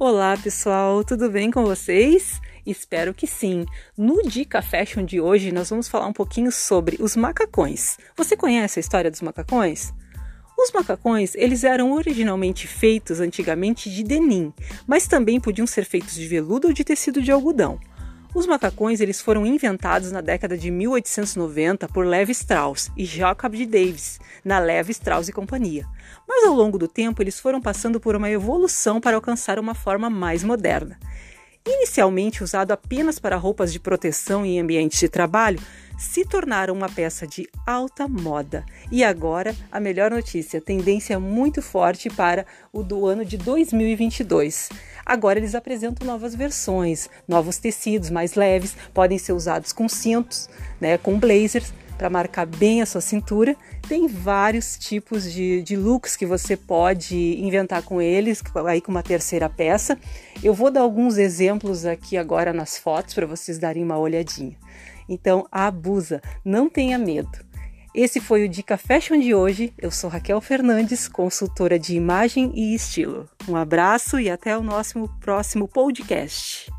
Olá pessoal, tudo bem com vocês? Espero que sim. No Dica Fashion de hoje nós vamos falar um pouquinho sobre os macacões. Você conhece a história dos macacões? Os macacões, eles eram originalmente feitos antigamente de denim, mas também podiam ser feitos de veludo ou de tecido de algodão. Os macacões eles foram inventados na década de 1890 por Levi Strauss e Jacob de Davis, na Levi Strauss e Companhia. Mas ao longo do tempo eles foram passando por uma evolução para alcançar uma forma mais moderna. Inicialmente usado apenas para roupas de proteção em ambientes de trabalho, se tornaram uma peça de alta moda. E agora, a melhor notícia, tendência muito forte para o do ano de 2022. Agora eles apresentam novas versões, novos tecidos mais leves, podem ser usados com cintos, né, com blazers para marcar bem a sua cintura. Tem vários tipos de, de looks que você pode inventar com eles, aí com uma terceira peça. Eu vou dar alguns exemplos aqui agora nas fotos para vocês darem uma olhadinha. Então, abusa, não tenha medo. Esse foi o Dica Fashion de hoje. Eu sou Raquel Fernandes, consultora de imagem e estilo. Um abraço e até o nosso próximo podcast.